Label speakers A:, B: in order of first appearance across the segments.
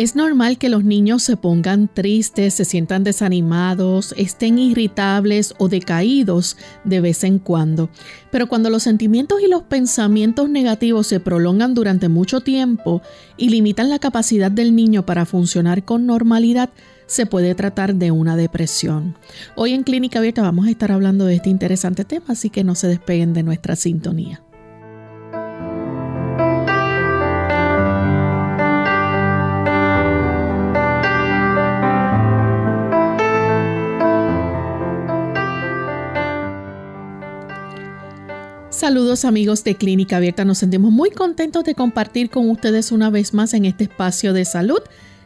A: Es normal que los niños se pongan tristes, se sientan desanimados, estén irritables o decaídos de vez en cuando. Pero cuando los sentimientos y los pensamientos negativos se prolongan durante mucho tiempo y limitan la capacidad del niño para funcionar con normalidad, se puede tratar de una depresión. Hoy en Clínica Abierta vamos a estar hablando de este interesante tema, así que no se despeguen de nuestra sintonía. Saludos amigos de Clínica Abierta, nos sentimos muy contentos de compartir con ustedes una vez más en este espacio de salud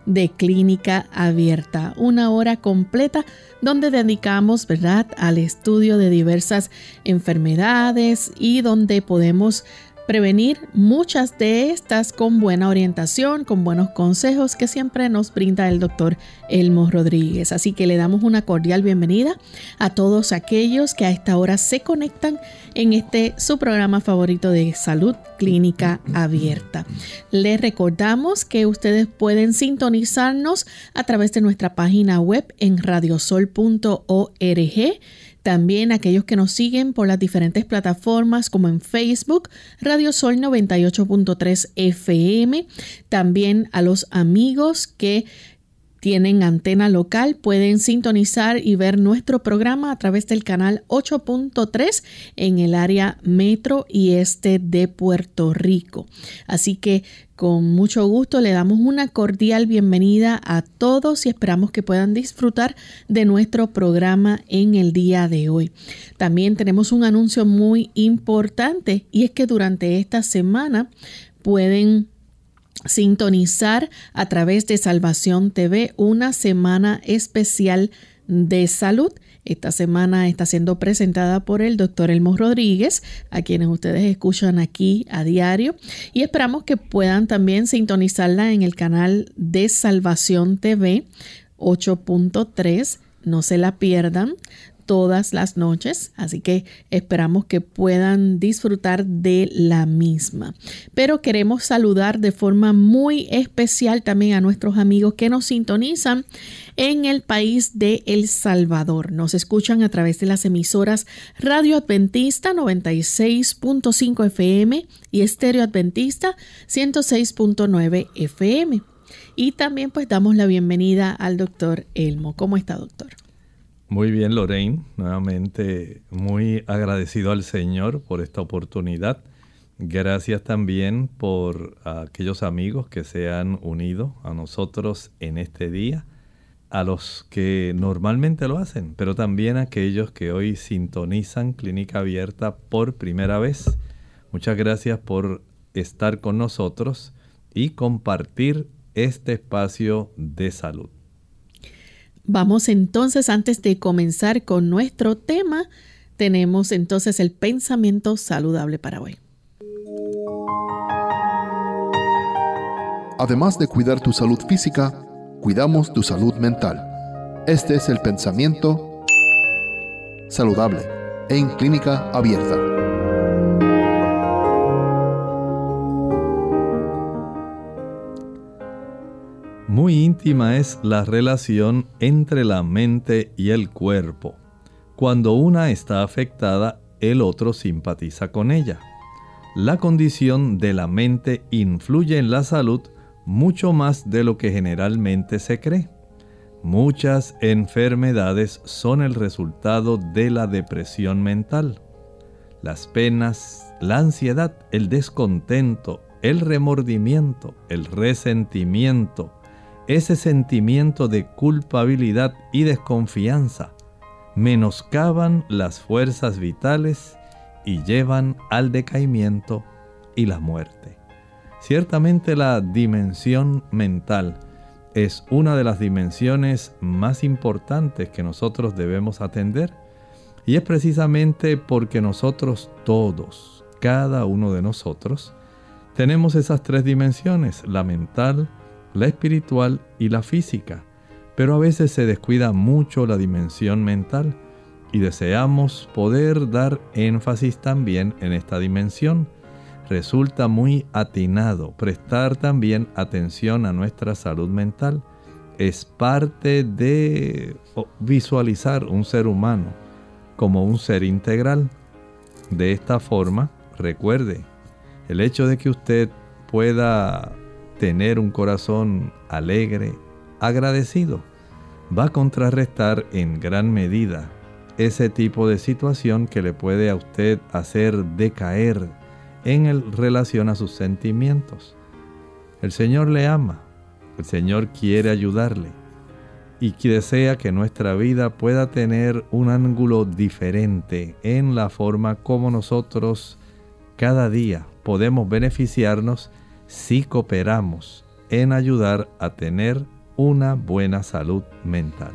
A: de Clínica Abierta, una hora completa donde dedicamos, ¿verdad?, al estudio de diversas enfermedades y donde podemos prevenir muchas de estas con buena orientación, con buenos consejos que siempre nos brinda el doctor Elmo Rodríguez. Así que le damos una cordial bienvenida a todos aquellos que a esta hora se conectan en este su programa favorito de salud clínica abierta. Les recordamos que ustedes pueden sintonizarnos a través de nuestra página web en radiosol.org también aquellos que nos siguen por las diferentes plataformas como en Facebook, Radio Sol 98.3 FM. También a los amigos que tienen antena local pueden sintonizar y ver nuestro programa a través del canal 8.3 en el área metro y este de Puerto Rico. Así que con mucho gusto le damos una cordial bienvenida a todos y esperamos que puedan disfrutar de nuestro programa en el día de hoy. También tenemos un anuncio muy importante y es que durante esta semana pueden sintonizar a través de Salvación TV una semana especial de salud. Esta semana está siendo presentada por el doctor Elmo Rodríguez, a quienes ustedes escuchan aquí a diario, y esperamos que puedan también sintonizarla en el canal de Salvación TV 8.3. No se la pierdan todas las noches, así que esperamos que puedan disfrutar de la misma. Pero queremos saludar de forma muy especial también a nuestros amigos que nos sintonizan en el país de El Salvador. Nos escuchan a través de las emisoras Radio Adventista 96.5 FM y Estéreo Adventista 106.9 FM. Y también pues damos la bienvenida al doctor Elmo. ¿Cómo está, doctor?
B: Muy bien, Lorraine. Nuevamente muy agradecido al Señor por esta oportunidad. Gracias también por aquellos amigos que se han unido a nosotros en este día, a los que normalmente lo hacen, pero también a aquellos que hoy sintonizan Clínica Abierta por primera vez. Muchas gracias por estar con nosotros y compartir este espacio de salud.
A: Vamos entonces, antes de comenzar con nuestro tema, tenemos entonces el pensamiento saludable para hoy.
C: Además de cuidar tu salud física, cuidamos tu salud mental. Este es el pensamiento saludable en clínica abierta.
B: Muy íntima es la relación entre la mente y el cuerpo. Cuando una está afectada, el otro simpatiza con ella. La condición de la mente influye en la salud mucho más de lo que generalmente se cree. Muchas enfermedades son el resultado de la depresión mental. Las penas, la ansiedad, el descontento, el remordimiento, el resentimiento, ese sentimiento de culpabilidad y desconfianza menoscaban las fuerzas vitales y llevan al decaimiento y la muerte. Ciertamente la dimensión mental es una de las dimensiones más importantes que nosotros debemos atender y es precisamente porque nosotros todos, cada uno de nosotros, tenemos esas tres dimensiones, la mental, la espiritual y la física, pero a veces se descuida mucho la dimensión mental y deseamos poder dar énfasis también en esta dimensión. Resulta muy atinado prestar también atención a nuestra salud mental. Es parte de visualizar un ser humano como un ser integral. De esta forma, recuerde, el hecho de que usted pueda tener un corazón alegre, agradecido, va a contrarrestar en gran medida ese tipo de situación que le puede a usted hacer decaer en relación a sus sentimientos. El Señor le ama, el Señor quiere ayudarle y desea que nuestra vida pueda tener un ángulo diferente en la forma como nosotros cada día podemos beneficiarnos si cooperamos en ayudar a tener una buena salud mental.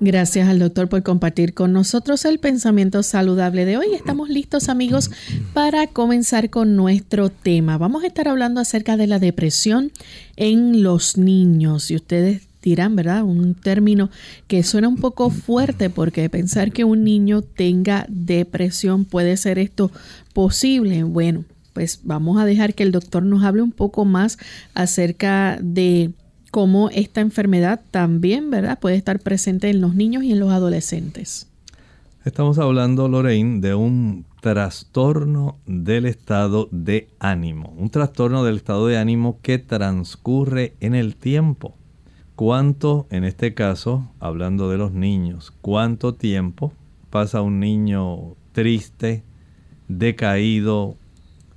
A: Gracias al doctor por compartir con nosotros el pensamiento saludable de hoy. Estamos listos amigos para comenzar con nuestro tema. Vamos a estar hablando acerca de la depresión en los niños. Y ustedes dirán, ¿verdad? Un término que suena un poco fuerte porque pensar que un niño tenga depresión puede ser esto posible. Bueno, pues vamos a dejar que el doctor nos hable un poco más acerca de cómo esta enfermedad también, ¿verdad?, puede estar presente en los niños y en los adolescentes.
B: Estamos hablando, Lorraine, de un trastorno del estado de ánimo, un trastorno del estado de ánimo que transcurre en el tiempo. ¿Cuánto, en este caso, hablando de los niños, cuánto tiempo pasa un niño triste, decaído,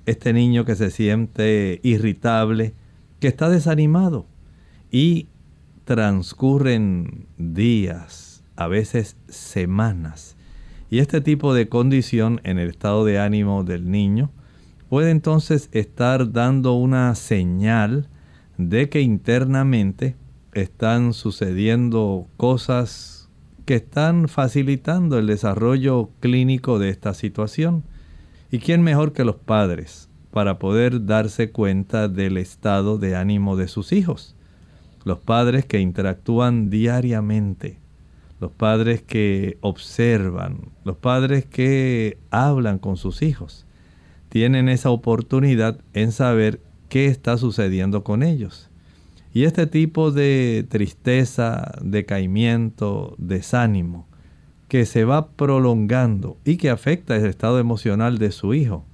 B: este niño que se siente irritable, que está desanimado? y transcurren días, a veces semanas. Y este tipo de condición en el estado de ánimo del niño puede entonces estar dando una señal de que internamente están sucediendo cosas que están facilitando el desarrollo clínico de esta situación. ¿Y quién mejor que los padres para poder darse cuenta del estado de ánimo de sus hijos? los padres que interactúan diariamente, los padres que observan, los padres que hablan con sus hijos, tienen esa oportunidad en saber qué está sucediendo con ellos. Y este tipo de tristeza, decaimiento, desánimo, que se va prolongando y que afecta el estado emocional de su hijo,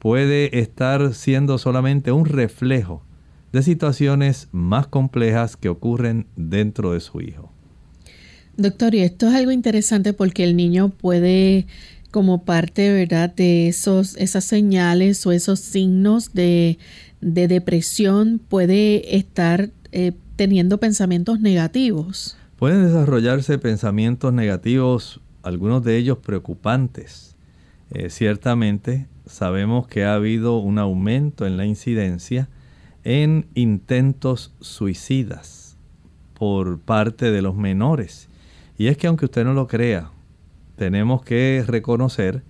B: puede estar siendo solamente un reflejo de situaciones más complejas que ocurren dentro de su hijo.
A: Doctor, y esto es algo interesante porque el niño puede, como parte ¿verdad? de esos, esas señales o esos signos de, depresión, puede estar eh, teniendo pensamientos negativos.
B: Pueden desarrollarse pensamientos negativos, algunos de ellos preocupantes. Eh, ciertamente sabemos que ha habido un aumento en la incidencia en intentos suicidas por parte de los menores. Y es que aunque usted no lo crea, tenemos que reconocer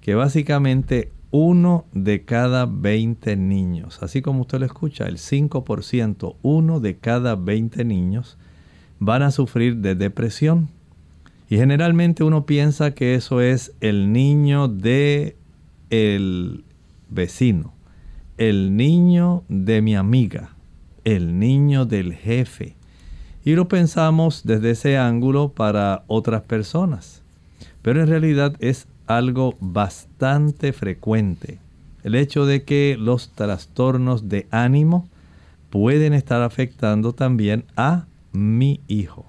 B: que básicamente uno de cada 20 niños, así como usted lo escucha, el 5%, uno de cada 20 niños van a sufrir de depresión. Y generalmente uno piensa que eso es el niño de el vecino el niño de mi amiga, el niño del jefe. Y lo pensamos desde ese ángulo para otras personas. Pero en realidad es algo bastante frecuente. El hecho de que los trastornos de ánimo pueden estar afectando también a mi hijo.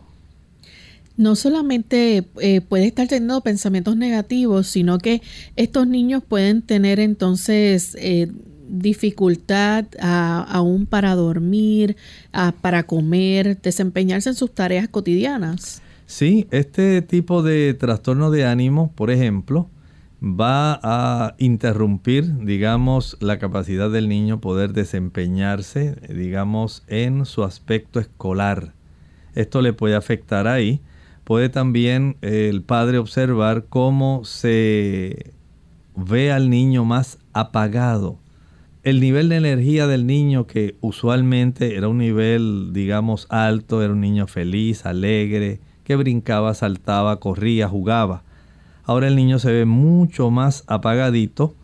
A: No solamente eh, puede estar teniendo pensamientos negativos, sino que estos niños pueden tener entonces eh, dificultad aún para dormir, para comer, desempeñarse en sus tareas cotidianas.
B: Sí, este tipo de trastorno de ánimo, por ejemplo, va a interrumpir, digamos, la capacidad del niño poder desempeñarse, digamos, en su aspecto escolar. Esto le puede afectar ahí. Puede también eh, el padre observar cómo se ve al niño más apagado. El nivel de energía del niño que usualmente era un nivel, digamos, alto, era un niño feliz, alegre, que brincaba, saltaba, corría, jugaba. Ahora el niño se ve mucho más apagadito.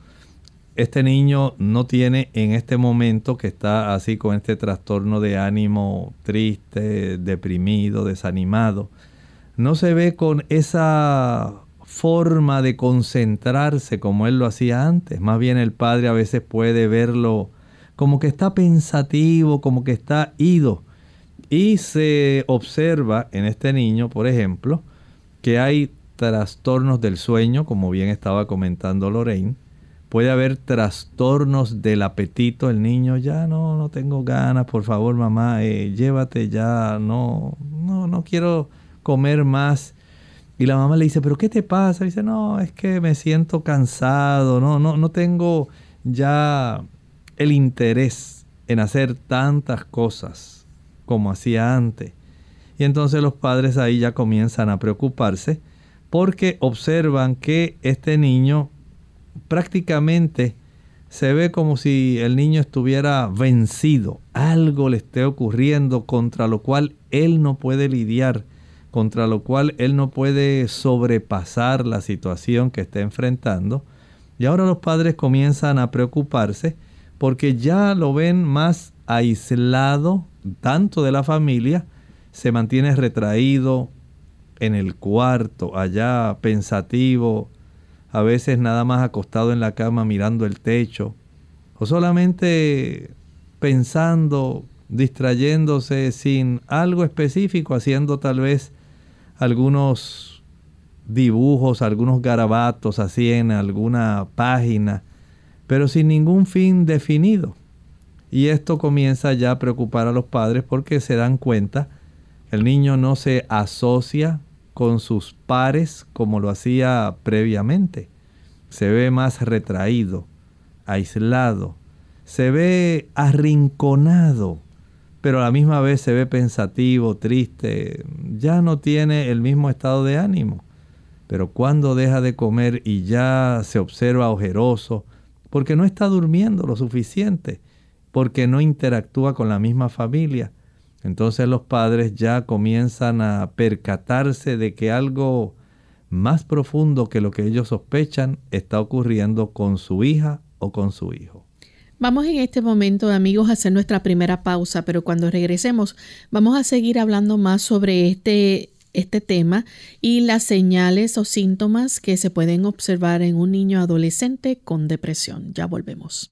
B: Este niño no tiene en este momento que está así con este trastorno de ánimo triste, deprimido, desanimado. No se ve con esa forma de concentrarse como él lo hacía antes. Más bien el padre a veces puede verlo como que está pensativo, como que está ido. Y se observa en este niño, por ejemplo, que hay trastornos del sueño, como bien estaba comentando Lorraine. Puede haber trastornos del apetito. El niño ya no, no tengo ganas, por favor mamá, eh, llévate ya, no, no, no quiero comer más. Y la mamá le dice, pero ¿qué te pasa? dice, no, es que me siento cansado, no, no, no tengo ya el interés en hacer tantas cosas como hacía antes. Y entonces los padres ahí ya comienzan a preocuparse porque observan que este niño prácticamente se ve como si el niño estuviera vencido, algo le esté ocurriendo contra lo cual él no puede lidiar, contra lo cual él no puede sobrepasar la situación que está enfrentando. Y ahora los padres comienzan a preocuparse porque ya lo ven más aislado tanto de la familia, se mantiene retraído, en el cuarto, allá pensativo, a veces nada más acostado en la cama mirando el techo, o solamente pensando, distrayéndose sin algo específico, haciendo tal vez algunos dibujos, algunos garabatos así en alguna página, pero sin ningún fin definido. Y esto comienza ya a preocupar a los padres porque se dan cuenta, el niño no se asocia con sus pares como lo hacía previamente. Se ve más retraído, aislado, se ve arrinconado, pero a la misma vez se ve pensativo, triste, ya no tiene el mismo estado de ánimo. Pero cuando deja de comer y ya se observa ojeroso, porque no está durmiendo lo suficiente, porque no interactúa con la misma familia, entonces los padres ya comienzan a percatarse de que algo más profundo que lo que ellos sospechan está ocurriendo con su hija o con su hijo.
A: Vamos en este momento, amigos, a hacer nuestra primera pausa, pero cuando regresemos vamos a seguir hablando más sobre este, este tema y las señales o síntomas que se pueden observar en un niño adolescente con depresión. Ya volvemos.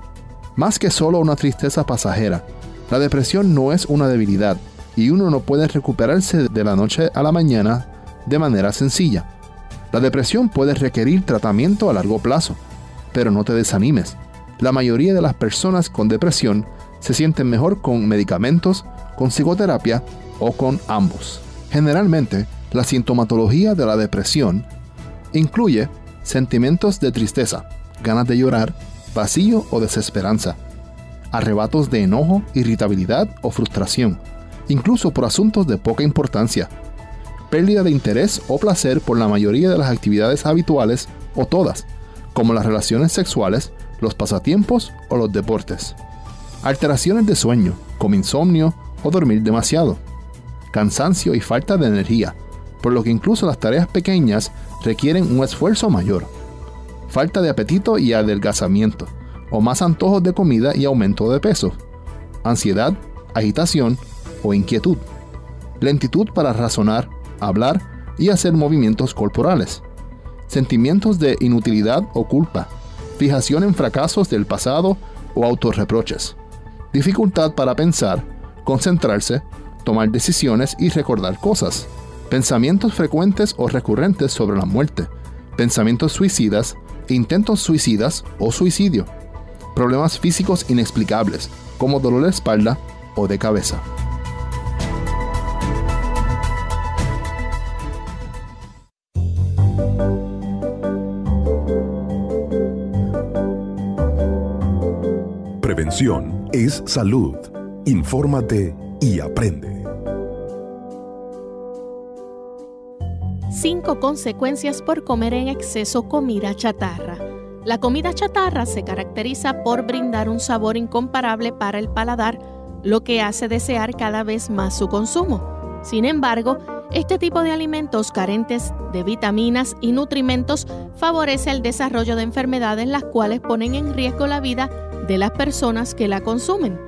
C: Más que solo una tristeza pasajera, la depresión no es una debilidad y uno no puede recuperarse de la noche a la mañana de manera sencilla. La depresión puede requerir tratamiento a largo plazo, pero no te desanimes. La mayoría de las personas con depresión se sienten mejor con medicamentos, con psicoterapia o con ambos. Generalmente, la sintomatología de la depresión incluye sentimientos de tristeza, ganas de llorar, vacío o desesperanza, arrebatos de enojo, irritabilidad o frustración, incluso por asuntos de poca importancia, pérdida de interés o placer por la mayoría de las actividades habituales o todas, como las relaciones sexuales, los pasatiempos o los deportes, alteraciones de sueño, como insomnio o dormir demasiado, cansancio y falta de energía, por lo que incluso las tareas pequeñas requieren un esfuerzo mayor. Falta de apetito y adelgazamiento, o más antojos de comida y aumento de peso. Ansiedad, agitación o inquietud. Lentitud para razonar, hablar y hacer movimientos corporales. Sentimientos de inutilidad o culpa. Fijación en fracasos del pasado o autorreproches. Dificultad para pensar, concentrarse, tomar decisiones y recordar cosas. Pensamientos frecuentes o recurrentes sobre la muerte. Pensamientos suicidas, intentos suicidas o suicidio. Problemas físicos inexplicables, como dolor de espalda o de cabeza.
D: Prevención es salud. Infórmate y aprende.
A: Cinco consecuencias por comer en exceso comida chatarra. La comida chatarra se caracteriza por brindar un sabor incomparable para el paladar, lo que hace desear cada vez más su consumo. Sin embargo, este tipo de alimentos carentes de vitaminas y nutrimentos favorece el desarrollo de enfermedades las cuales ponen en riesgo la vida de las personas que la consumen.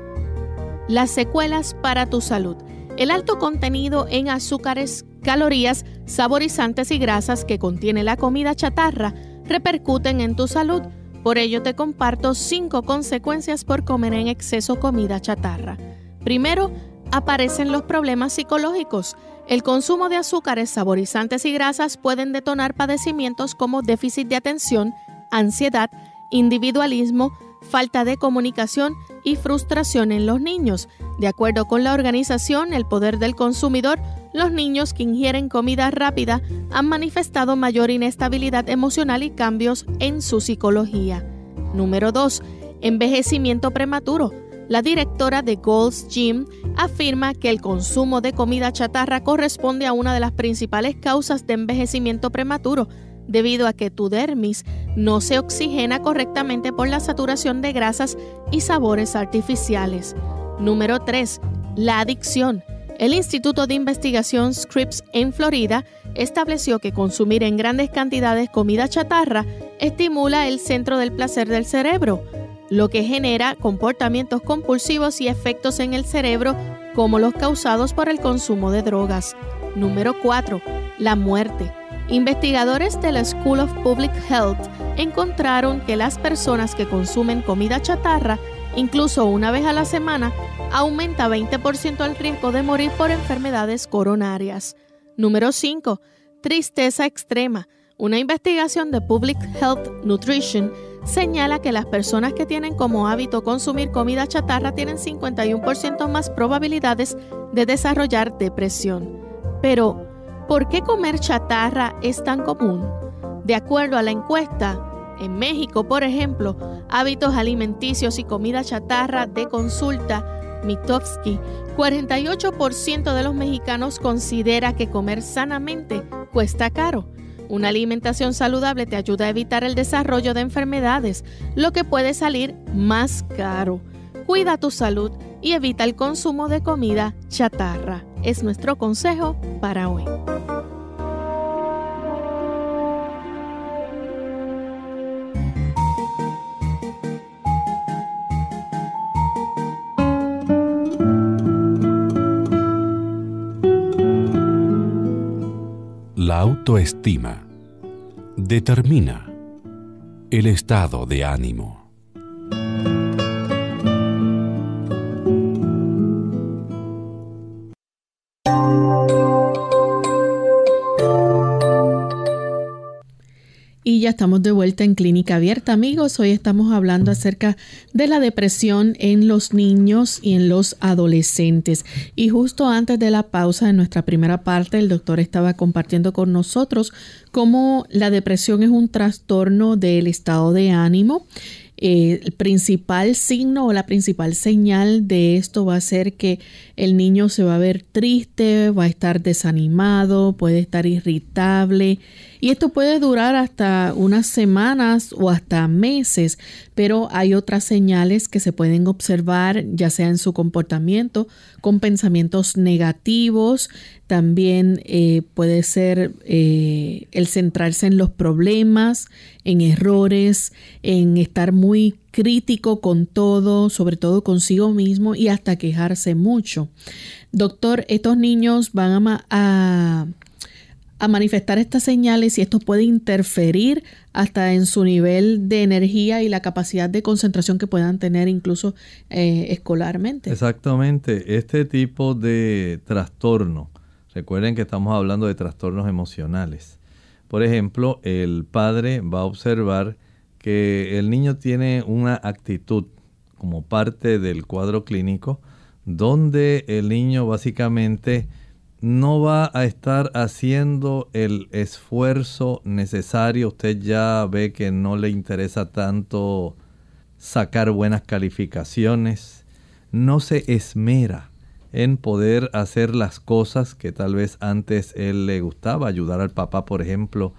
A: Las secuelas para tu salud. El alto contenido en azúcares, calorías, saborizantes y grasas que contiene la comida chatarra repercuten en tu salud. Por ello te comparto cinco consecuencias por comer en exceso comida chatarra. Primero, aparecen los problemas psicológicos. El consumo de azúcares, saborizantes y grasas pueden detonar padecimientos como déficit de atención, ansiedad, individualismo, falta de comunicación y frustración en los niños. De acuerdo con la organización El Poder del Consumidor, los niños que ingieren comida rápida han manifestado mayor inestabilidad emocional y cambios en su psicología. Número 2. Envejecimiento prematuro. La directora de Gold's Gym afirma que el consumo de comida chatarra corresponde a una de las principales causas de envejecimiento prematuro, debido a que tu dermis no se oxigena correctamente por la saturación de grasas y sabores artificiales. Número 3. La adicción. El Instituto de Investigación Scripps en Florida estableció que consumir en grandes cantidades comida chatarra estimula el centro del placer del cerebro, lo que genera comportamientos compulsivos y efectos en el cerebro como los causados por el consumo de drogas. Número 4. La muerte. Investigadores de la School of Public Health encontraron que las personas que consumen comida chatarra, incluso una vez a la semana, aumenta 20% el riesgo de morir por enfermedades coronarias. Número 5. Tristeza extrema. Una investigación de Public Health Nutrition señala que las personas que tienen como hábito consumir comida chatarra tienen 51% más probabilidades de desarrollar depresión. Pero, ¿Por qué comer chatarra es tan común? De acuerdo a la encuesta, en México, por ejemplo, hábitos alimenticios y comida chatarra de consulta Mitofsky, 48% de los mexicanos considera que comer sanamente cuesta caro. Una alimentación saludable te ayuda a evitar el desarrollo de enfermedades, lo que puede salir más caro. Cuida tu salud y evita el consumo de comida chatarra. Es nuestro consejo para hoy.
D: Autoestima determina el estado de ánimo.
A: Estamos de vuelta en Clínica Abierta, amigos. Hoy estamos hablando acerca de la depresión en los niños y en los adolescentes. Y justo antes de la pausa de nuestra primera parte, el doctor estaba compartiendo con nosotros cómo la depresión es un trastorno del estado de ánimo. El principal signo o la principal señal de esto va a ser que el niño se va a ver triste, va a estar desanimado, puede estar irritable Y esto puede durar hasta unas semanas o hasta meses, pero hay otras señales que se pueden observar, ya sea en su comportamiento, con pensamientos negativos, también eh, puede ser eh, el centrarse en los problemas, en errores, en estar muy crítico con todo, sobre todo consigo mismo y hasta quejarse mucho. Doctor, estos niños van a, a, manifestar estas señales y esto puede interferir hasta en su nivel de energía y la capacidad de concentración que puedan tener incluso eh, escolarmente.
B: Exactamente, este tipo de trastorno Recuerden que estamos hablando de trastornos emocionales. Por ejemplo, el padre va a observar que el niño tiene una actitud como parte del cuadro clínico donde el niño básicamente no va a estar haciendo el esfuerzo necesario. Usted ya ve que no le interesa tanto sacar buenas calificaciones. No se esmera en poder hacer las cosas que tal vez antes él le gustaba, ayudar al papá, por ejemplo,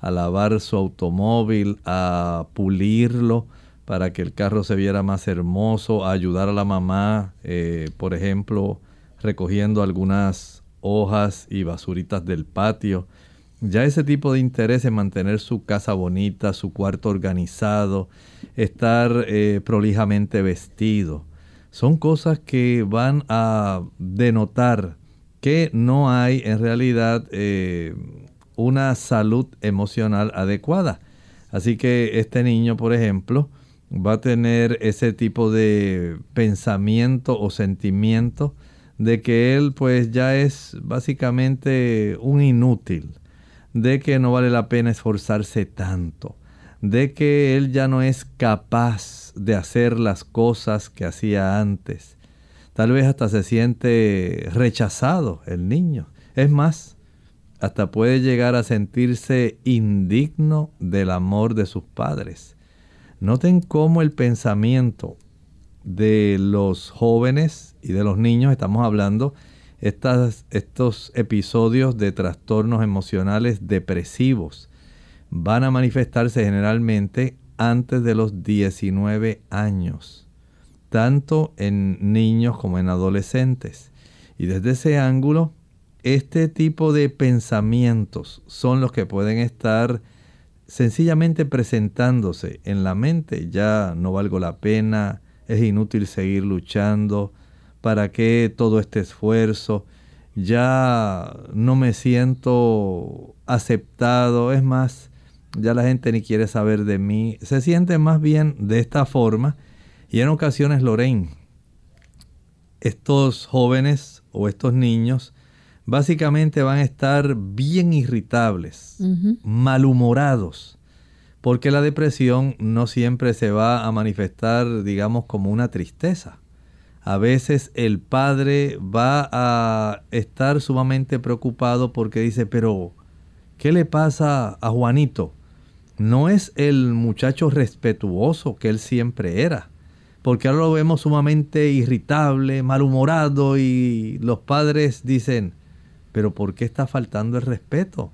B: a lavar su automóvil, a pulirlo para que el carro se viera más hermoso, a ayudar a la mamá, eh, por ejemplo, recogiendo algunas hojas y basuritas del patio. Ya ese tipo de interés en mantener su casa bonita, su cuarto organizado, estar eh, prolijamente vestido, son cosas que van a denotar que no hay en realidad eh, una salud emocional adecuada. Así que este niño, por ejemplo, va a tener ese tipo de pensamiento o sentimiento de que él pues ya es básicamente un inútil, de que no vale la pena esforzarse tanto, de que él ya no es capaz de hacer las cosas que hacía antes. Tal vez hasta se siente rechazado el niño. Es más, hasta puede llegar a sentirse indigno del amor de sus padres. Noten cómo el pensamiento de los jóvenes y de los niños, estamos hablando, estas, estos episodios de trastornos emocionales depresivos, van a manifestarse generalmente antes de los 19 años, tanto en niños como en adolescentes. Y desde ese ángulo, este tipo de pensamientos son los que pueden estar sencillamente presentándose en la mente. Ya no valgo la pena, es inútil seguir luchando, ¿para qué todo este esfuerzo? Ya no me siento aceptado, es más, ya la gente ni quiere saber de mí. Se siente más bien de esta forma. Y en ocasiones, Lorraine, estos jóvenes o estos niños básicamente van a estar bien irritables, malhumorados, porque la depresión no siempre se va a manifestar, digamos, como una tristeza. A veces el padre va a estar sumamente preocupado porque dice, pero, ¿qué le pasa a Juanito? no es el muchacho respetuoso que él siempre era. Porque ahora lo vemos sumamente irritable, malhumorado y los padres dicen, pero ¿por qué está faltando el respeto?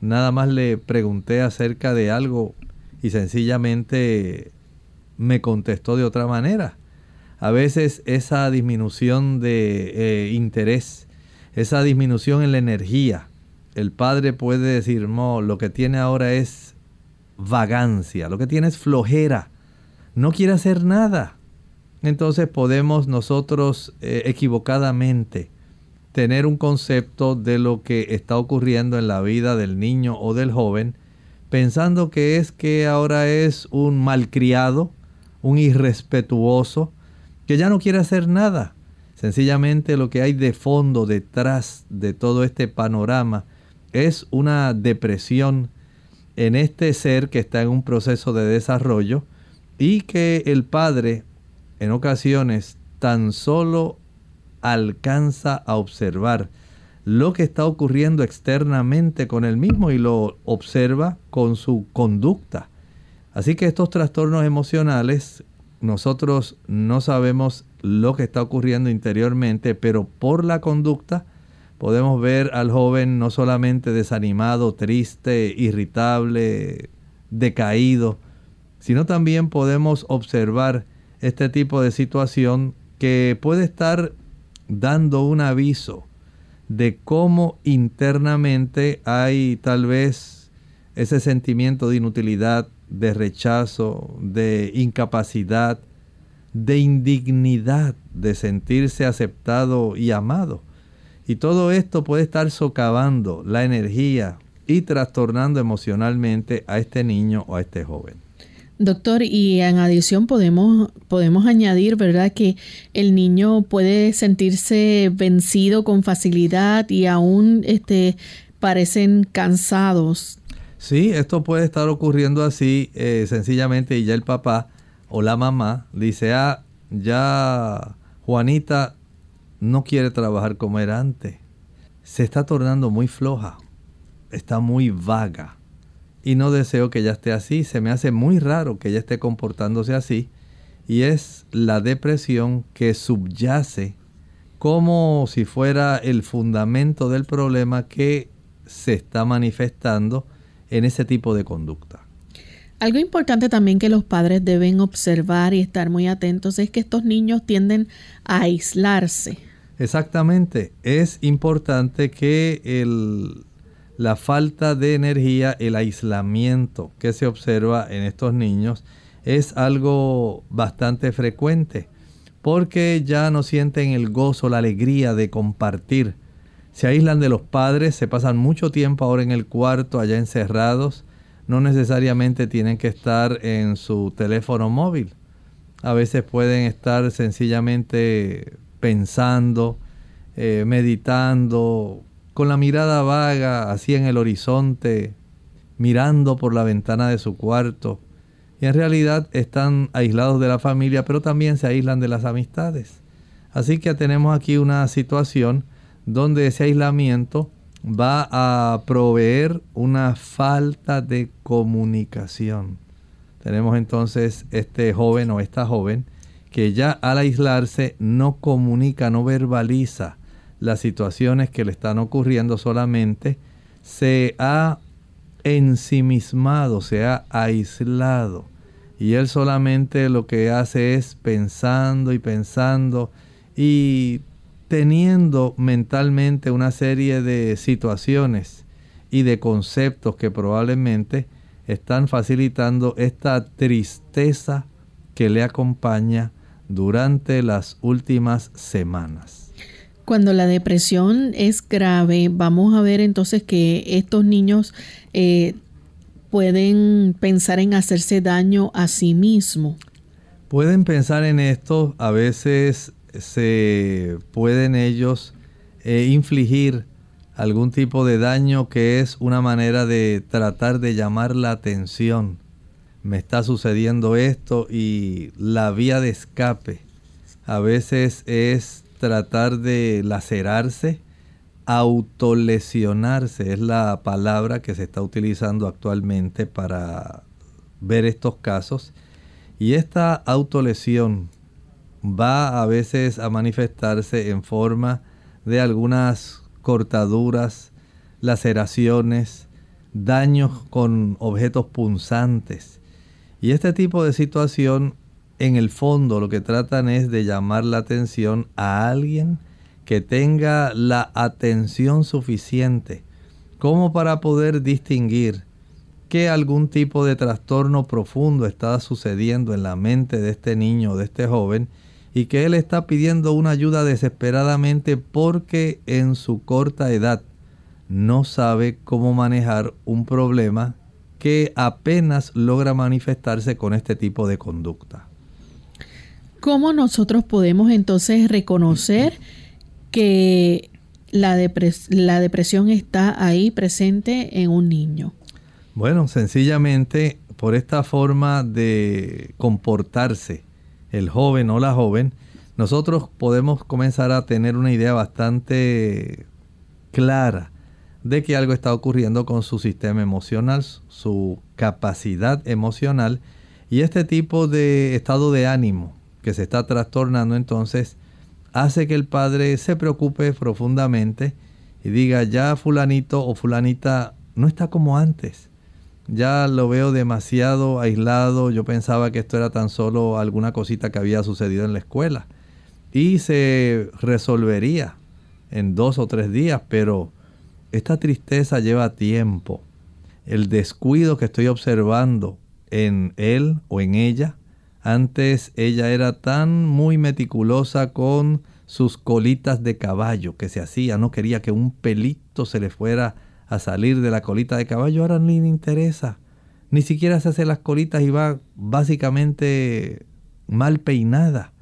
B: Nada más le pregunté acerca de algo y sencillamente me contestó de otra manera. A veces esa disminución de eh, interés, esa disminución en la energía, el padre puede decir, no, lo que tiene ahora es vagancia, lo que tiene es flojera, no quiere hacer nada. Entonces podemos nosotros eh, equivocadamente tener un concepto de lo que está ocurriendo en la vida del niño o del joven, pensando que es que ahora es un malcriado, un irrespetuoso, que ya no quiere hacer nada. Sencillamente lo que hay de fondo detrás de todo este panorama es una depresión en este ser que está en un proceso de desarrollo y que el padre en ocasiones tan solo alcanza a observar lo que está ocurriendo externamente con él mismo y lo observa con su conducta. Así que estos trastornos emocionales, nosotros no sabemos lo que está ocurriendo interiormente, pero por la conducta podemos ver al joven no solamente desanimado, triste, irritable, decaído, sino también podemos observar este tipo de situación que puede estar dando un aviso de cómo internamente hay tal vez ese sentimiento de inutilidad, de rechazo, de incapacidad, de indignidad, de sentirse aceptado y amado. Y todo esto puede estar socavando la energía y trastornando emocionalmente a este niño o a este joven.
A: Doctor, y en adición podemos, podemos añadir, ¿verdad?, que el niño puede sentirse vencido con facilidad y aún este, parecen cansados.
B: Sí, esto puede estar ocurriendo así eh, sencillamente y ya el papá o la mamá dice, ah, ya Juanita no quiere trabajar como era antes. Se está tornando muy floja, está muy vaga y no deseo que ella esté así. Se me hace muy raro que ella esté comportándose así y es la depresión que subyace como si fuera el fundamento del problema que se está manifestando en ese tipo de conducta.
A: Algo importante también que los padres deben observar y estar muy atentos es que estos niños tienden a aislarse.
B: Exactamente, es importante que el, la falta de energía, el aislamiento que se observa en estos niños es algo bastante frecuente porque ya no sienten el gozo, la alegría de compartir. Se aíslan de los padres, se pasan mucho tiempo ahora en el cuarto, allá encerrados. No necesariamente tienen que estar en su teléfono móvil. A veces pueden estar sencillamente pensando, eh, meditando, con la mirada vaga, así en el horizonte, mirando por la ventana de su cuarto. Y en realidad están aislados de la familia, pero también se aíslan de las amistades. Así que tenemos aquí una situación donde ese aislamiento va a proveer una falta de comunicación. Tenemos entonces este joven o esta joven que ya al aislarse no comunica, no verbaliza las situaciones que le están ocurriendo solamente, se ha ensimismado, se ha aislado. Y él solamente lo que hace es pensando y pensando y teniendo mentalmente una serie de situaciones y de conceptos que probablemente están facilitando esta tristeza que le acompaña durante las últimas semanas.
A: Cuando la depresión es grave, vamos a ver entonces que estos niños eh, pueden pensar en hacerse daño a sí mismos.
B: Pueden pensar en esto, a veces se pueden ellos eh, infligir algún tipo de daño que es una manera de tratar de llamar la atención. Me está sucediendo esto y la vía de escape a veces es tratar de lacerarse, autolesionarse es la palabra que se está utilizando actualmente para ver estos casos. Y esta autolesión va a veces a manifestarse en forma de algunas cortaduras, laceraciones, daños con objetos punzantes. Y este tipo de situación en el fondo lo que tratan es de llamar la atención a alguien que tenga la atención suficiente como para poder distinguir que algún tipo de trastorno profundo está sucediendo en la mente de este niño de este joven y que él está pidiendo una ayuda desesperadamente porque en su corta edad no sabe cómo manejar un problema que apenas logra manifestarse con este tipo de conducta.
A: ¿Cómo nosotros podemos entonces reconocer que la, la depresión está ahí presente en un niño?
B: Bueno, sencillamente por esta forma de comportarse el joven o la joven, nosotros podemos comenzar a tener una idea bastante clara de que algo está ocurriendo con su sistema emocional, su capacidad emocional y este tipo de estado de ánimo que se está trastornando entonces hace que el padre se preocupe profundamente y diga, ya fulanito o fulanita no está como antes. Ya lo veo demasiado aislado. Yo pensaba que esto era tan solo alguna cosita que había sucedido en la escuela. Y se resolvería en dos o tres días, pero esta tristeza lleva tiempo. El descuido que estoy observando en él o en ella. Antes ella era tan muy meticulosa con sus colitas de caballo que se hacía, no quería que un pelito se le fuera a salir de la colita de caballo, ahora ni le interesa. Ni siquiera se hace las colitas y va básicamente mal peinada.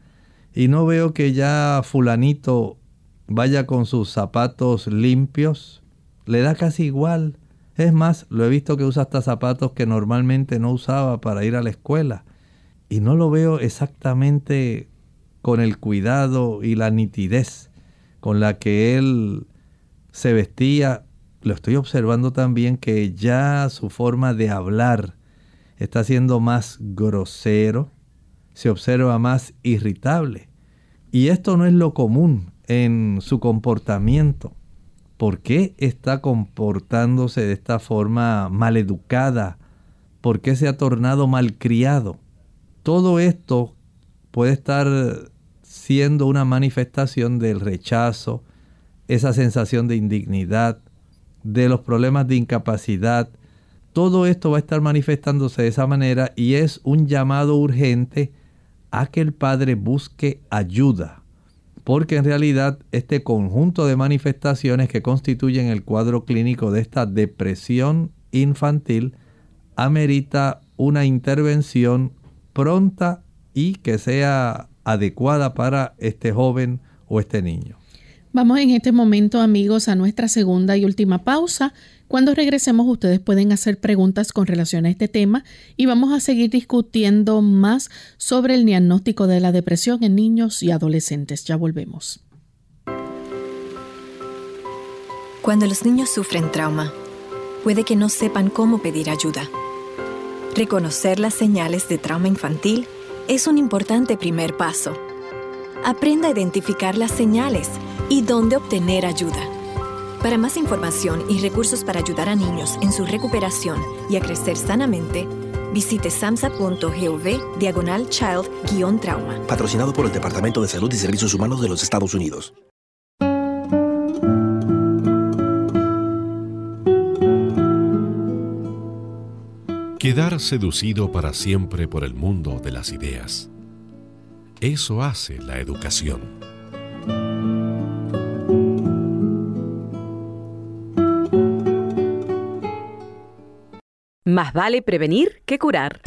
B: Y no veo que ya fulanito vaya con sus zapatos limpios. Le da casi igual. Es más, lo he visto que usa hasta zapatos que normalmente no usaba para ir a la escuela. Y no lo veo exactamente con el cuidado y la nitidez con la que él se vestía. Lo estoy observando también que ya su forma de hablar está siendo más grosero, se observa más irritable. Y esto no es lo común en su comportamiento. ¿Por qué está comportándose de esta forma maleducada? ¿Por qué se ha tornado malcriado? Todo esto puede estar siendo una manifestación del rechazo, esa sensación de indignidad, de los problemas de incapacidad. Todo esto va a estar manifestándose de esa manera y es un llamado urgente a que el padre busque ayuda porque en realidad este conjunto de manifestaciones que constituyen el cuadro clínico de esta depresión infantil amerita una intervención pronta y que sea adecuada para este joven o este niño.
A: Vamos en este momento amigos a nuestra segunda y última pausa. Cuando regresemos ustedes pueden hacer preguntas con relación a este tema y vamos a seguir discutiendo más sobre el diagnóstico de la depresión en niños y adolescentes. Ya volvemos.
E: Cuando los niños sufren trauma, puede que no sepan cómo pedir ayuda. Reconocer las señales de trauma infantil es un importante primer paso. Aprenda a identificar las señales y dónde obtener ayuda. Para más información y recursos para ayudar a niños en su recuperación y a crecer sanamente, visite samsa.gov diagonal child-trauma.
F: Patrocinado por el Departamento de Salud y Servicios Humanos de los Estados Unidos.
G: Quedar seducido para siempre por el mundo de las ideas. Eso hace la educación.
H: Más vale prevenir que curar.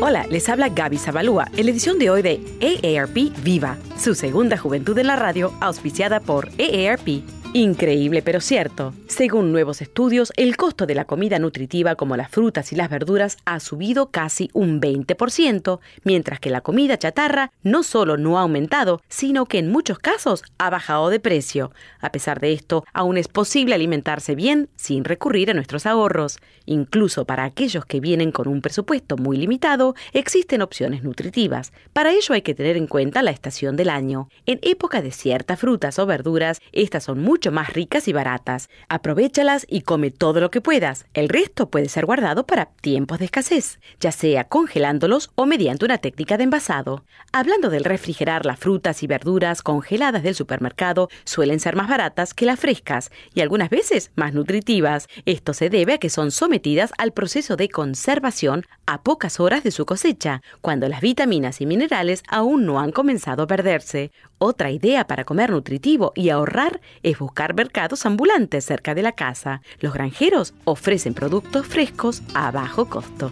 H: Hola, les habla Gaby Zabalúa en la edición de hoy de AARP Viva, su segunda juventud en la radio, auspiciada por AARP Increíble pero cierto. Según nuevos estudios, el costo de la comida nutritiva como las frutas y las verduras ha subido casi un 20%, mientras que la comida chatarra no solo no ha aumentado, sino que en muchos casos ha bajado de precio. A pesar de esto, aún es posible alimentarse bien sin recurrir a nuestros ahorros. Incluso para aquellos que vienen con un presupuesto muy limitado, existen opciones nutritivas. Para ello hay que tener en cuenta la estación del año. En época de ciertas frutas o verduras, estas son mucho más ricas y baratas. Aprovechalas y come todo lo que puedas. El resto puede ser guardado para tiempos de escasez, ya sea congelándolos o mediante una técnica de envasado. Hablando del refrigerar las frutas y verduras congeladas del supermercado, suelen ser más baratas que las frescas y algunas veces más nutritivas. Esto se debe a que son sometidas al proceso de conservación a pocas horas de su cosecha, cuando las vitaminas y minerales aún no han comenzado a perderse. Otra idea para comer nutritivo y ahorrar es buscar mercados ambulantes cerca de la casa. Los granjeros ofrecen productos frescos a bajo costo.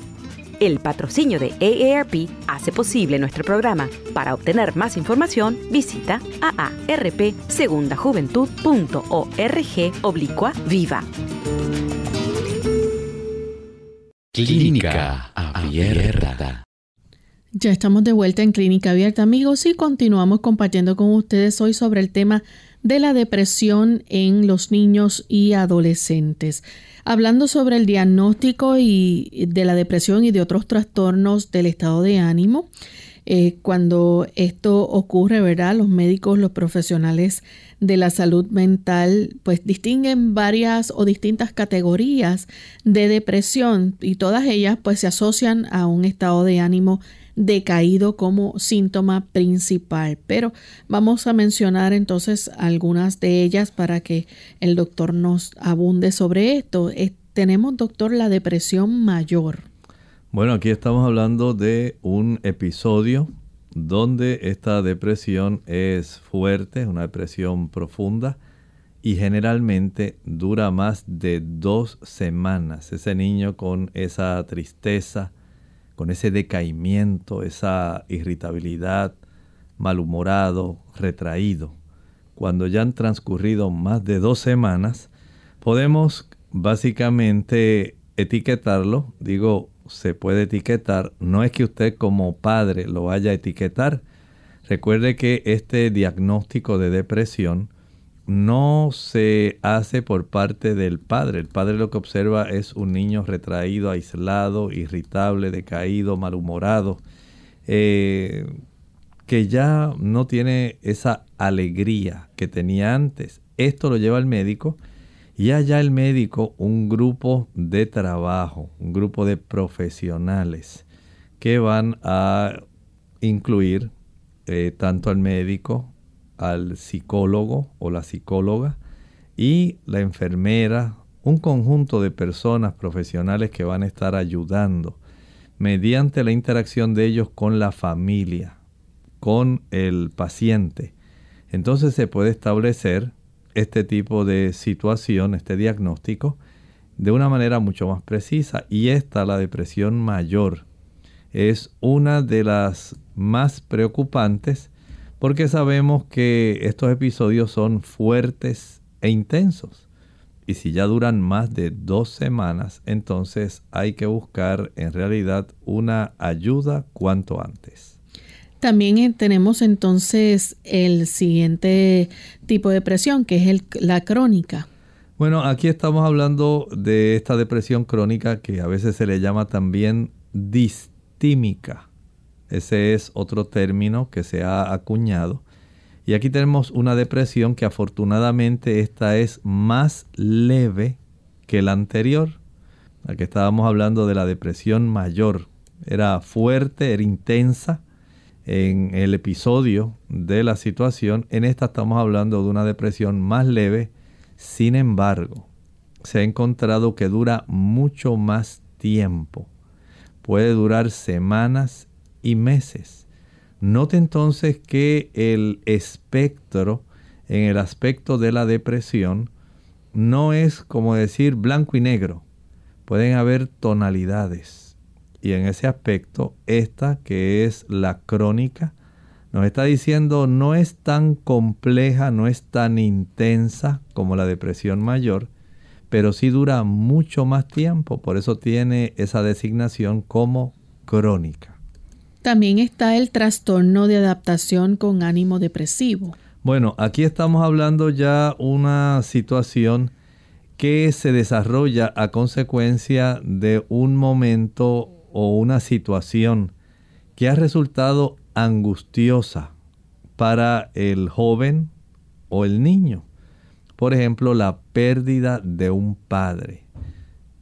H: El patrocinio de AARP hace posible nuestro programa. Para obtener más información, visita aarpsegundajuventud.org oblicua viva.
I: Clínica Abierta.
A: Ya estamos de vuelta en Clínica Abierta, amigos, y continuamos compartiendo con ustedes hoy sobre el tema de la depresión en los niños y adolescentes. Hablando sobre el diagnóstico y de la depresión y de otros trastornos del estado de ánimo, eh, cuando esto ocurre, ¿verdad? Los médicos, los profesionales de la salud mental, pues distinguen varias o distintas categorías de depresión y todas ellas pues se asocian a un estado de ánimo decaído como síntoma principal. Pero vamos a mencionar entonces algunas de ellas para que el doctor nos abunde sobre esto. tenemos, doctor, la depresión mayor.
B: Bueno, aquí estamos hablando de un episodio donde esta depresión es fuerte, una depresión profunda y generalmente dura más de dos semanas. Ese niño con esa tristeza, con ese decaimiento, esa irritabilidad, malhumorado, retraído. Cuando ya han transcurrido más de dos semanas, podemos básicamente etiquetarlo, digo se puede etiquetar. No es que usted como padre lo vaya a etiquetar. Recuerde que este diagnóstico de depresión no se hace por parte del padre. El padre lo que observa es un niño retraído, aislado, irritable, decaído, malhumorado, eh, que ya no tiene esa alegría que tenía antes. Esto lo lleva al médico y allá el médico, un grupo de trabajo, un grupo de profesionales que van a incluir eh, tanto al médico, al psicólogo o la psicóloga y la enfermera, un conjunto de personas profesionales que van a estar ayudando mediante la interacción de ellos con la familia, con el paciente. Entonces se puede establecer este tipo de situación, este diagnóstico, de una manera mucho más precisa. Y esta, la depresión mayor, es una de las más preocupantes porque sabemos que estos episodios son fuertes e intensos. Y si ya duran más de dos semanas, entonces hay que buscar en realidad una ayuda cuanto antes.
A: También eh, tenemos entonces el siguiente tipo de depresión, que es el, la crónica.
B: Bueno, aquí estamos hablando de esta depresión crónica que a veces se le llama también distímica. Ese es otro término que se ha acuñado. Y aquí tenemos una depresión que afortunadamente esta es más leve que la anterior. Aquí estábamos hablando de la depresión mayor. Era fuerte, era intensa en el episodio de la situación. En esta estamos hablando de una depresión más leve. Sin embargo, se ha encontrado que dura mucho más tiempo. Puede durar semanas y meses. Note entonces que el espectro en el aspecto de la depresión no es como decir blanco y negro. Pueden haber tonalidades y en ese aspecto, esta que es la crónica, nos está diciendo no es tan compleja, no es tan intensa como la depresión mayor, pero sí dura mucho más tiempo, por eso tiene esa designación como crónica.
A: También está el trastorno de adaptación con ánimo depresivo.
B: Bueno, aquí estamos hablando ya una situación que se desarrolla a consecuencia de un momento o una situación que ha resultado angustiosa para el joven o el niño. Por ejemplo, la pérdida de un padre,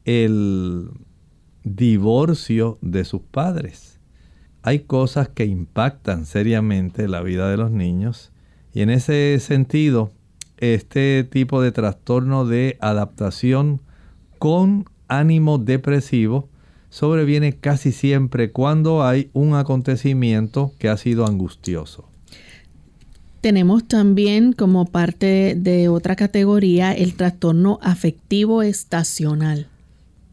B: el divorcio de sus padres. Hay cosas que impactan seriamente la vida de los niños y en ese sentido, este tipo de trastorno de adaptación con ánimo depresivo sobreviene casi siempre cuando hay un acontecimiento que ha sido angustioso.
A: Tenemos también como parte de otra categoría el trastorno afectivo estacional.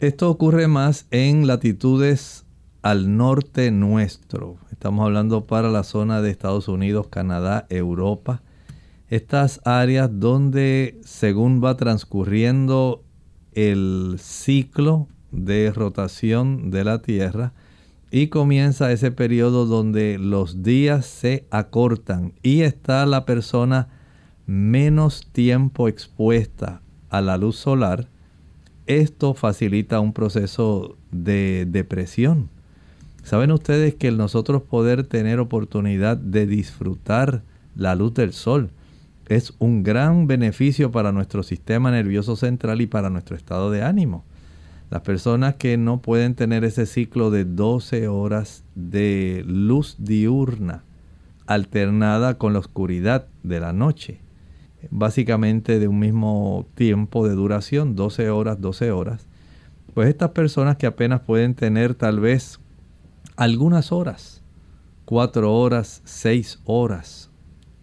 B: Esto ocurre más en latitudes al norte nuestro. Estamos hablando para la zona de Estados Unidos, Canadá, Europa. Estas áreas donde según va transcurriendo el ciclo de rotación de la Tierra y comienza ese periodo donde los días se acortan y está la persona menos tiempo expuesta a la luz solar, esto facilita un proceso de depresión. ¿Saben ustedes que el nosotros poder tener oportunidad de disfrutar la luz del sol es un gran beneficio para nuestro sistema nervioso central y para nuestro estado de ánimo? Las personas que no pueden tener ese ciclo de 12 horas de luz diurna alternada con la oscuridad de la noche, básicamente de un mismo tiempo de duración, 12 horas, 12 horas, pues estas personas que apenas pueden tener tal vez algunas horas, 4 horas, 6 horas,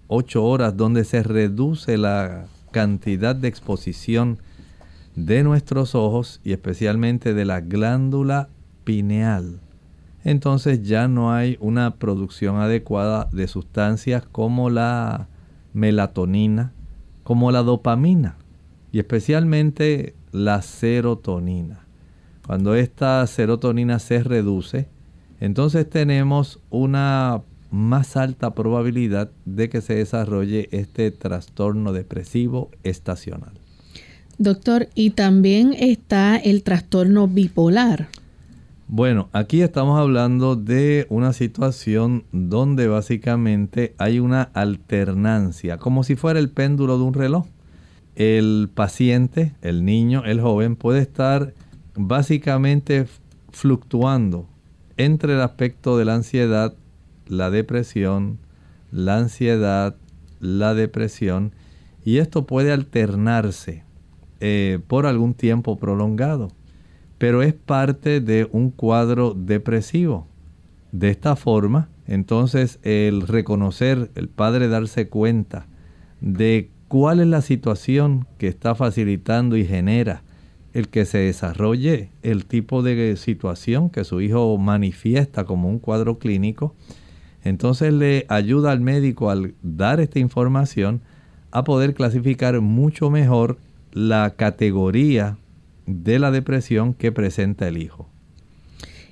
B: 8 horas, donde se reduce la cantidad de exposición de nuestros ojos y especialmente de la glándula pineal. Entonces ya no hay una producción adecuada de sustancias como la melatonina, como la dopamina y especialmente la serotonina. Cuando esta serotonina se reduce, entonces tenemos una más alta probabilidad de que se desarrolle este trastorno depresivo estacional.
A: Doctor, y también está el trastorno bipolar.
B: Bueno, aquí estamos hablando de una situación donde básicamente hay una alternancia, como si fuera el péndulo de un reloj. El paciente, el niño, el joven puede estar básicamente fluctuando entre el aspecto de la ansiedad, la depresión, la ansiedad, la depresión, y esto puede alternarse eh, por algún tiempo prolongado, pero es parte de un cuadro depresivo. De esta forma, entonces el reconocer, el padre darse cuenta de cuál es la situación que está facilitando y genera el que se desarrolle el tipo de situación que su hijo manifiesta como un cuadro clínico, entonces le ayuda al médico al dar esta información a poder clasificar mucho mejor la categoría de la depresión que presenta el hijo.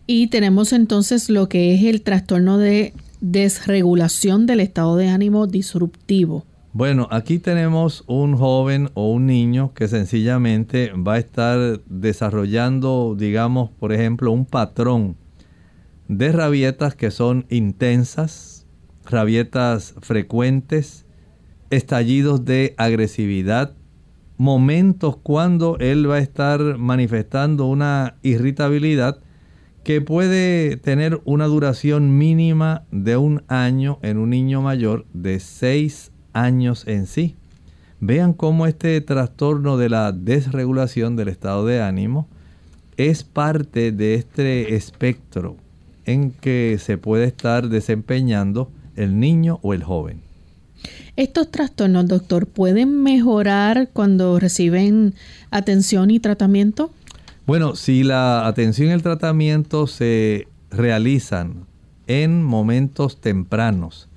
A: Y tenemos entonces lo que es el trastorno de desregulación del estado de ánimo disruptivo.
B: Bueno, aquí tenemos un joven o un niño que sencillamente va a estar desarrollando, digamos, por ejemplo, un patrón de rabietas que son intensas, rabietas frecuentes, estallidos de agresividad, momentos cuando él va a estar manifestando una irritabilidad que puede tener una duración mínima de un año en un niño mayor de 6 años en sí. Vean cómo este trastorno de la desregulación del estado de ánimo es parte de este espectro en que se puede estar desempeñando el niño o el joven.
A: ¿Estos trastornos, doctor, pueden mejorar cuando reciben atención y tratamiento?
B: Bueno, si la atención y el tratamiento se realizan en momentos tempranos,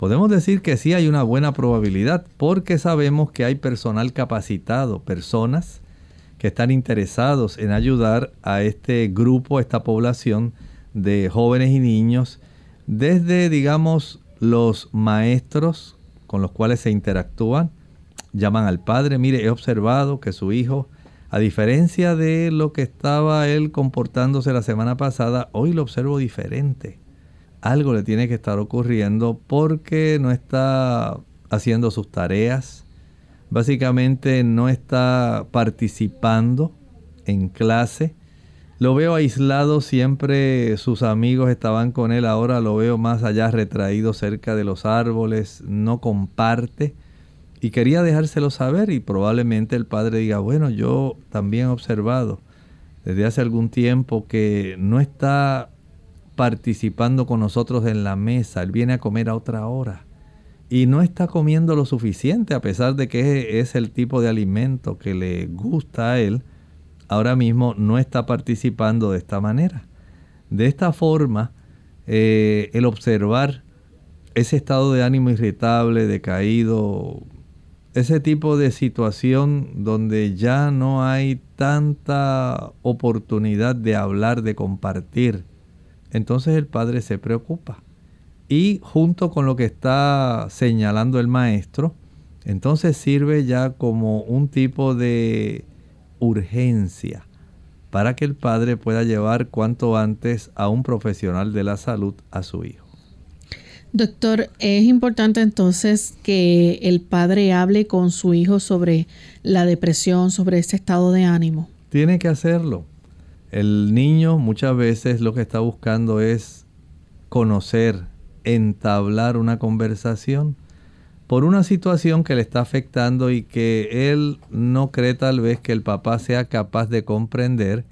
B: podemos decir que sí hay una buena probabilidad porque sabemos que hay personal capacitado, personas que están interesados en ayudar a este grupo, a esta población de jóvenes y niños, desde, digamos, los maestros con los cuales se interactúan, llaman al padre, mire, he observado que su hijo, a diferencia de lo que estaba él comportándose la semana pasada, hoy lo observo diferente. Algo le tiene que estar ocurriendo porque no está haciendo sus tareas, básicamente no está participando en clase, lo veo aislado, siempre sus amigos estaban con él, ahora lo veo más allá retraído cerca de los árboles, no comparte. Y quería dejárselo saber y probablemente el padre diga, bueno, yo también he observado desde hace algún tiempo que no está participando con nosotros en la mesa, él viene a comer a otra hora y no está comiendo lo suficiente a pesar de que es el tipo de alimento que le gusta a él ahora mismo no está participando de esta manera. De esta forma, eh, el observar ese estado de ánimo irritable, decaído, ese tipo de situación donde ya no hay tanta oportunidad de hablar, de compartir, entonces el padre se preocupa. Y junto con lo que está señalando el maestro, entonces sirve ya como un tipo de urgencia para que el padre pueda llevar cuanto antes a un profesional de la salud a su hijo.
A: Doctor, es importante entonces que el padre hable con su hijo sobre la depresión, sobre ese estado de ánimo.
B: Tiene que hacerlo. El niño muchas veces lo que está buscando es conocer, entablar una conversación por una situación que le está afectando y que él no cree tal vez que el papá sea capaz de comprender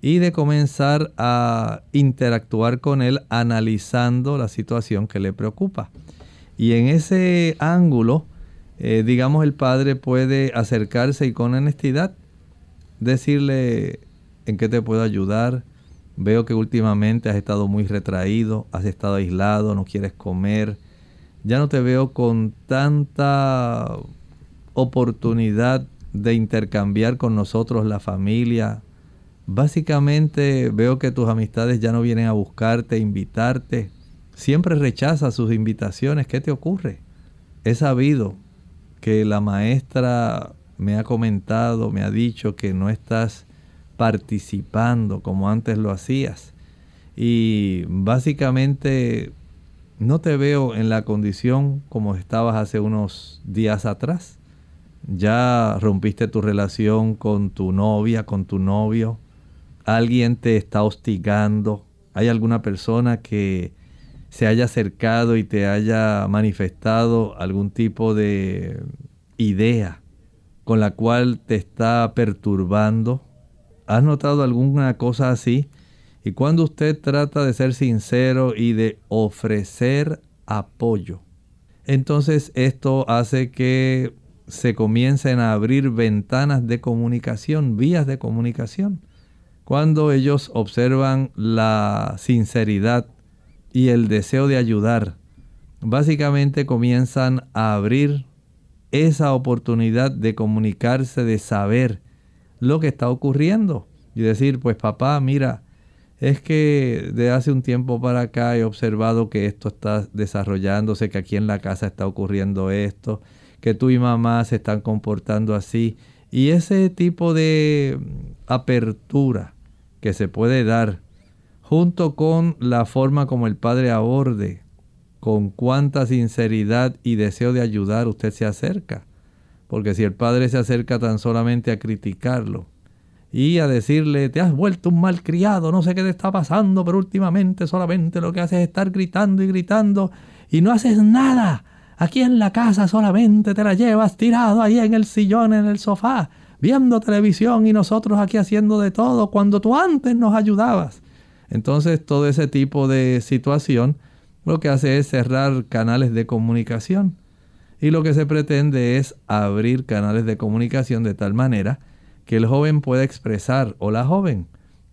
B: y de comenzar a interactuar con él analizando la situación que le preocupa. Y en ese ángulo, eh, digamos, el padre puede acercarse y con honestidad decirle en qué te puedo ayudar. Veo que últimamente has estado muy retraído, has estado aislado, no quieres comer. Ya no te veo con tanta oportunidad de intercambiar con nosotros la familia, Básicamente veo que tus amistades ya no vienen a buscarte, invitarte. Siempre rechazas sus invitaciones. ¿Qué te ocurre? He sabido que la maestra me ha comentado, me ha dicho que no estás participando como antes lo hacías. Y básicamente no te veo en la condición como estabas hace unos días atrás. Ya rompiste tu relación con tu novia, con tu novio alguien te está hostigando, hay alguna persona que se haya acercado y te haya manifestado algún tipo de idea con la cual te está perturbando. ¿Has notado alguna cosa así? Y cuando usted trata de ser sincero y de ofrecer apoyo, entonces esto hace que se comiencen a abrir ventanas de comunicación, vías de comunicación. Cuando ellos observan la sinceridad y el deseo de ayudar, básicamente comienzan a abrir esa oportunidad de comunicarse, de saber lo que está ocurriendo y decir, pues papá, mira, es que de hace un tiempo para acá he observado que esto está desarrollándose, que aquí en la casa está ocurriendo esto, que tú y mamá se están comportando así. Y ese tipo de apertura que se puede dar, junto con la forma como el Padre aborde, con cuánta sinceridad y deseo de ayudar usted se acerca. Porque si el Padre se acerca tan solamente a criticarlo y a decirle, te has vuelto un mal criado, no sé qué te está pasando, pero últimamente solamente lo que haces es estar gritando y gritando y no haces nada. Aquí en la casa solamente te la llevas tirado ahí en el sillón, en el sofá viendo televisión y nosotros aquí haciendo de todo cuando tú antes nos ayudabas. Entonces todo ese tipo de situación lo que hace es cerrar canales de comunicación. Y lo que se pretende es abrir canales de comunicación de tal manera que el joven pueda expresar o la joven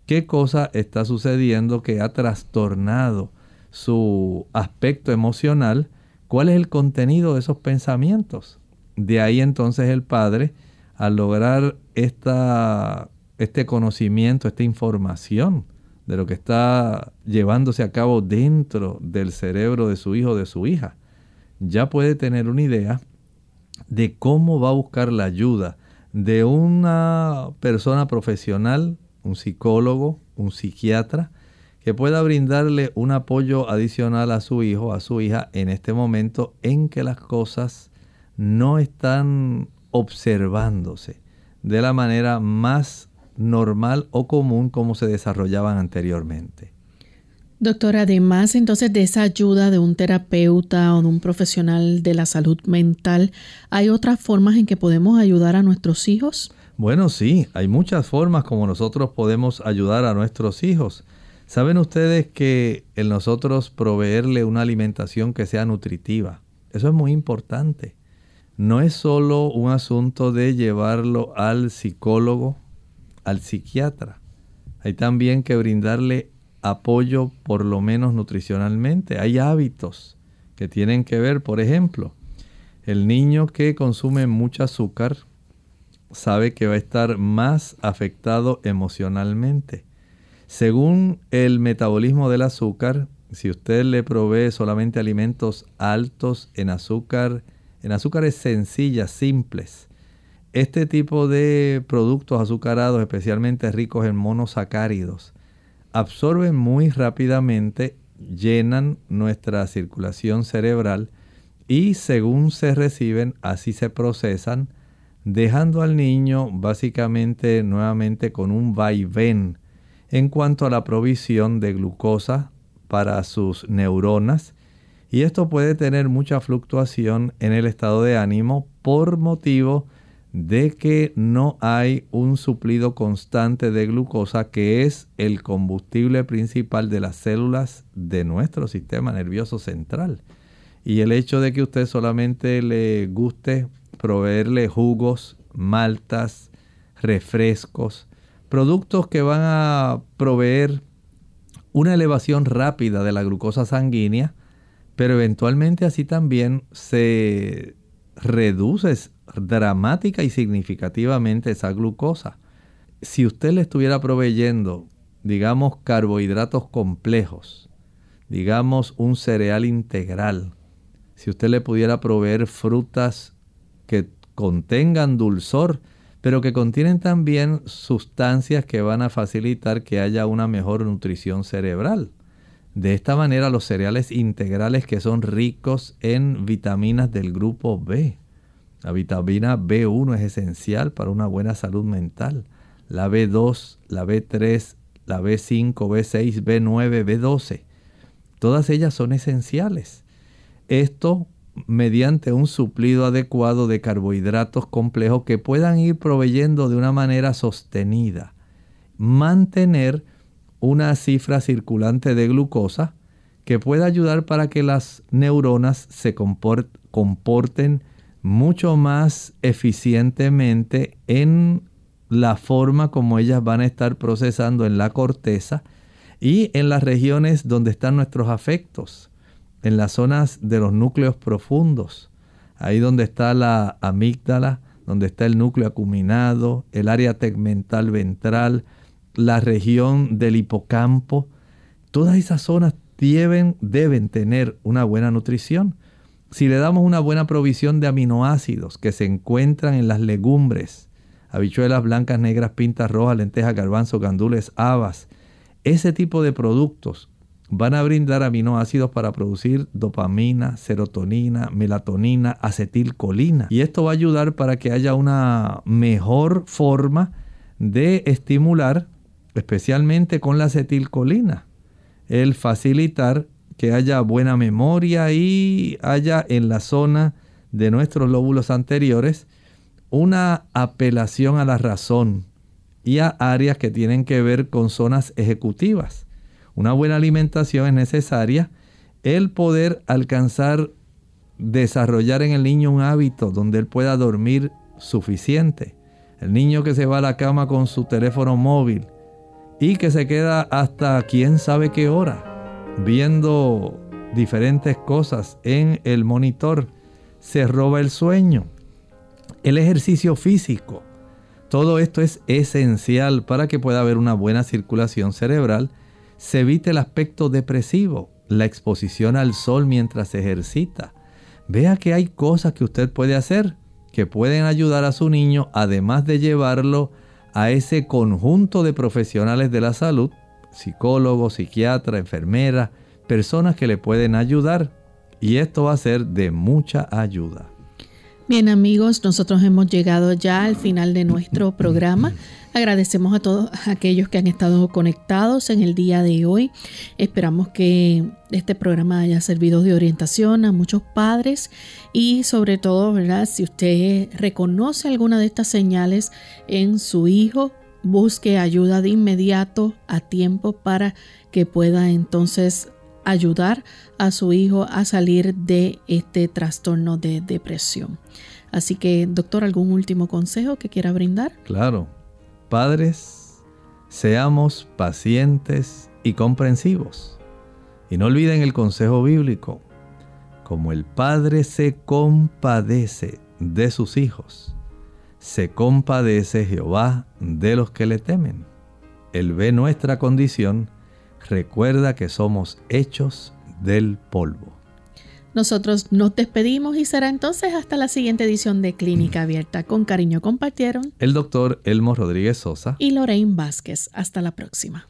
B: qué cosa está sucediendo que ha trastornado su aspecto emocional, cuál es el contenido de esos pensamientos. De ahí entonces el padre al lograr esta, este conocimiento, esta información de lo que está llevándose a cabo dentro del cerebro de su hijo o de su hija, ya puede tener una idea de cómo va a buscar la ayuda de una persona profesional, un psicólogo, un psiquiatra, que pueda brindarle un apoyo adicional a su hijo, a su hija, en este momento en que las cosas no están observándose de la manera más normal o común como se desarrollaban anteriormente.
A: Doctor, además entonces de esa ayuda de un terapeuta o de un profesional de la salud mental, ¿hay otras formas en que podemos ayudar a nuestros hijos?
B: Bueno, sí, hay muchas formas como nosotros podemos ayudar a nuestros hijos. ¿Saben ustedes que el nosotros proveerle una alimentación que sea nutritiva? Eso es muy importante no es solo un asunto de llevarlo al psicólogo, al psiquiatra. Hay también que brindarle apoyo por lo menos nutricionalmente. Hay hábitos que tienen que ver, por ejemplo, el niño que consume mucho azúcar sabe que va a estar más afectado emocionalmente. Según el metabolismo del azúcar, si usted le provee solamente alimentos altos en azúcar, en azúcares sencillas, simples, este tipo de productos azucarados, especialmente ricos en monosacáridos, absorben muy rápidamente, llenan nuestra circulación cerebral y según se reciben, así se procesan, dejando al niño básicamente nuevamente con un vaivén en cuanto a la provisión de glucosa para sus neuronas. Y esto puede tener mucha fluctuación en el estado de ánimo por motivo de que no hay un suplido constante de glucosa que es el combustible principal de las células de nuestro sistema nervioso central. Y el hecho de que usted solamente le guste proveerle jugos, maltas, refrescos, productos que van a proveer una elevación rápida de la glucosa sanguínea, pero eventualmente así también se reduce dramática y significativamente esa glucosa. Si usted le estuviera proveyendo, digamos, carbohidratos complejos, digamos, un cereal integral, si usted le pudiera proveer frutas que contengan dulzor, pero que contienen también sustancias que van a facilitar que haya una mejor nutrición cerebral. De esta manera los cereales integrales que son ricos en vitaminas del grupo B. La vitamina B1 es esencial para una buena salud mental. La B2, la B3, la B5, B6, B9, B12. Todas ellas son esenciales. Esto mediante un suplido adecuado de carbohidratos complejos que puedan ir proveyendo de una manera sostenida. Mantener una cifra circulante de glucosa que pueda ayudar para que las neuronas se comporten mucho más eficientemente en la forma como ellas van a estar procesando en la corteza y en las regiones donde están nuestros afectos, en las zonas de los núcleos profundos, ahí donde está la amígdala, donde está el núcleo acuminado, el área tegmental ventral, la región del hipocampo, todas esas zonas deben, deben tener una buena nutrición. Si le damos una buena provisión de aminoácidos que se encuentran en las legumbres, habichuelas blancas, negras, pintas rojas, lentejas, garbanzos, gandules, habas, ese tipo de productos van a brindar aminoácidos para producir dopamina, serotonina, melatonina, acetilcolina. Y esto va a ayudar para que haya una mejor forma de estimular especialmente con la acetilcolina, el facilitar que haya buena memoria y haya en la zona de nuestros lóbulos anteriores una apelación a la razón y a áreas que tienen que ver con zonas ejecutivas. Una buena alimentación es necesaria, el poder alcanzar, desarrollar en el niño un hábito donde él pueda dormir suficiente. El niño que se va a la cama con su teléfono móvil, y que se queda hasta quién sabe qué hora viendo diferentes cosas en el monitor. Se roba el sueño. El ejercicio físico. Todo esto es esencial para que pueda haber una buena circulación cerebral. Se evite el aspecto depresivo, la exposición al sol mientras se ejercita. Vea que hay cosas que usted puede hacer que pueden ayudar a su niño, además de llevarlo a ese conjunto de profesionales de la salud, psicólogos, psiquiatras, enfermeras, personas que le pueden ayudar. Y esto va a ser de mucha ayuda.
A: Bien amigos, nosotros hemos llegado ya al final de nuestro programa. Agradecemos a todos aquellos que han estado conectados en el día de hoy. Esperamos que este programa haya servido de orientación a muchos padres y sobre todo, ¿verdad? Si usted reconoce alguna de estas señales en su hijo, busque ayuda de inmediato a tiempo para que pueda entonces ayudar a su hijo a salir de este trastorno de depresión. Así que, doctor, ¿algún último consejo que quiera brindar?
B: Claro. Padres, seamos pacientes y comprensivos. Y no olviden el consejo bíblico. Como el Padre se compadece de sus hijos, se compadece Jehová de los que le temen. Él ve nuestra condición recuerda que somos hechos del polvo.
A: Nosotros nos despedimos y será entonces hasta la siguiente edición de Clínica Abierta. Con cariño compartieron
B: el doctor Elmo Rodríguez Sosa
A: y Lorraine Vázquez. Hasta la próxima.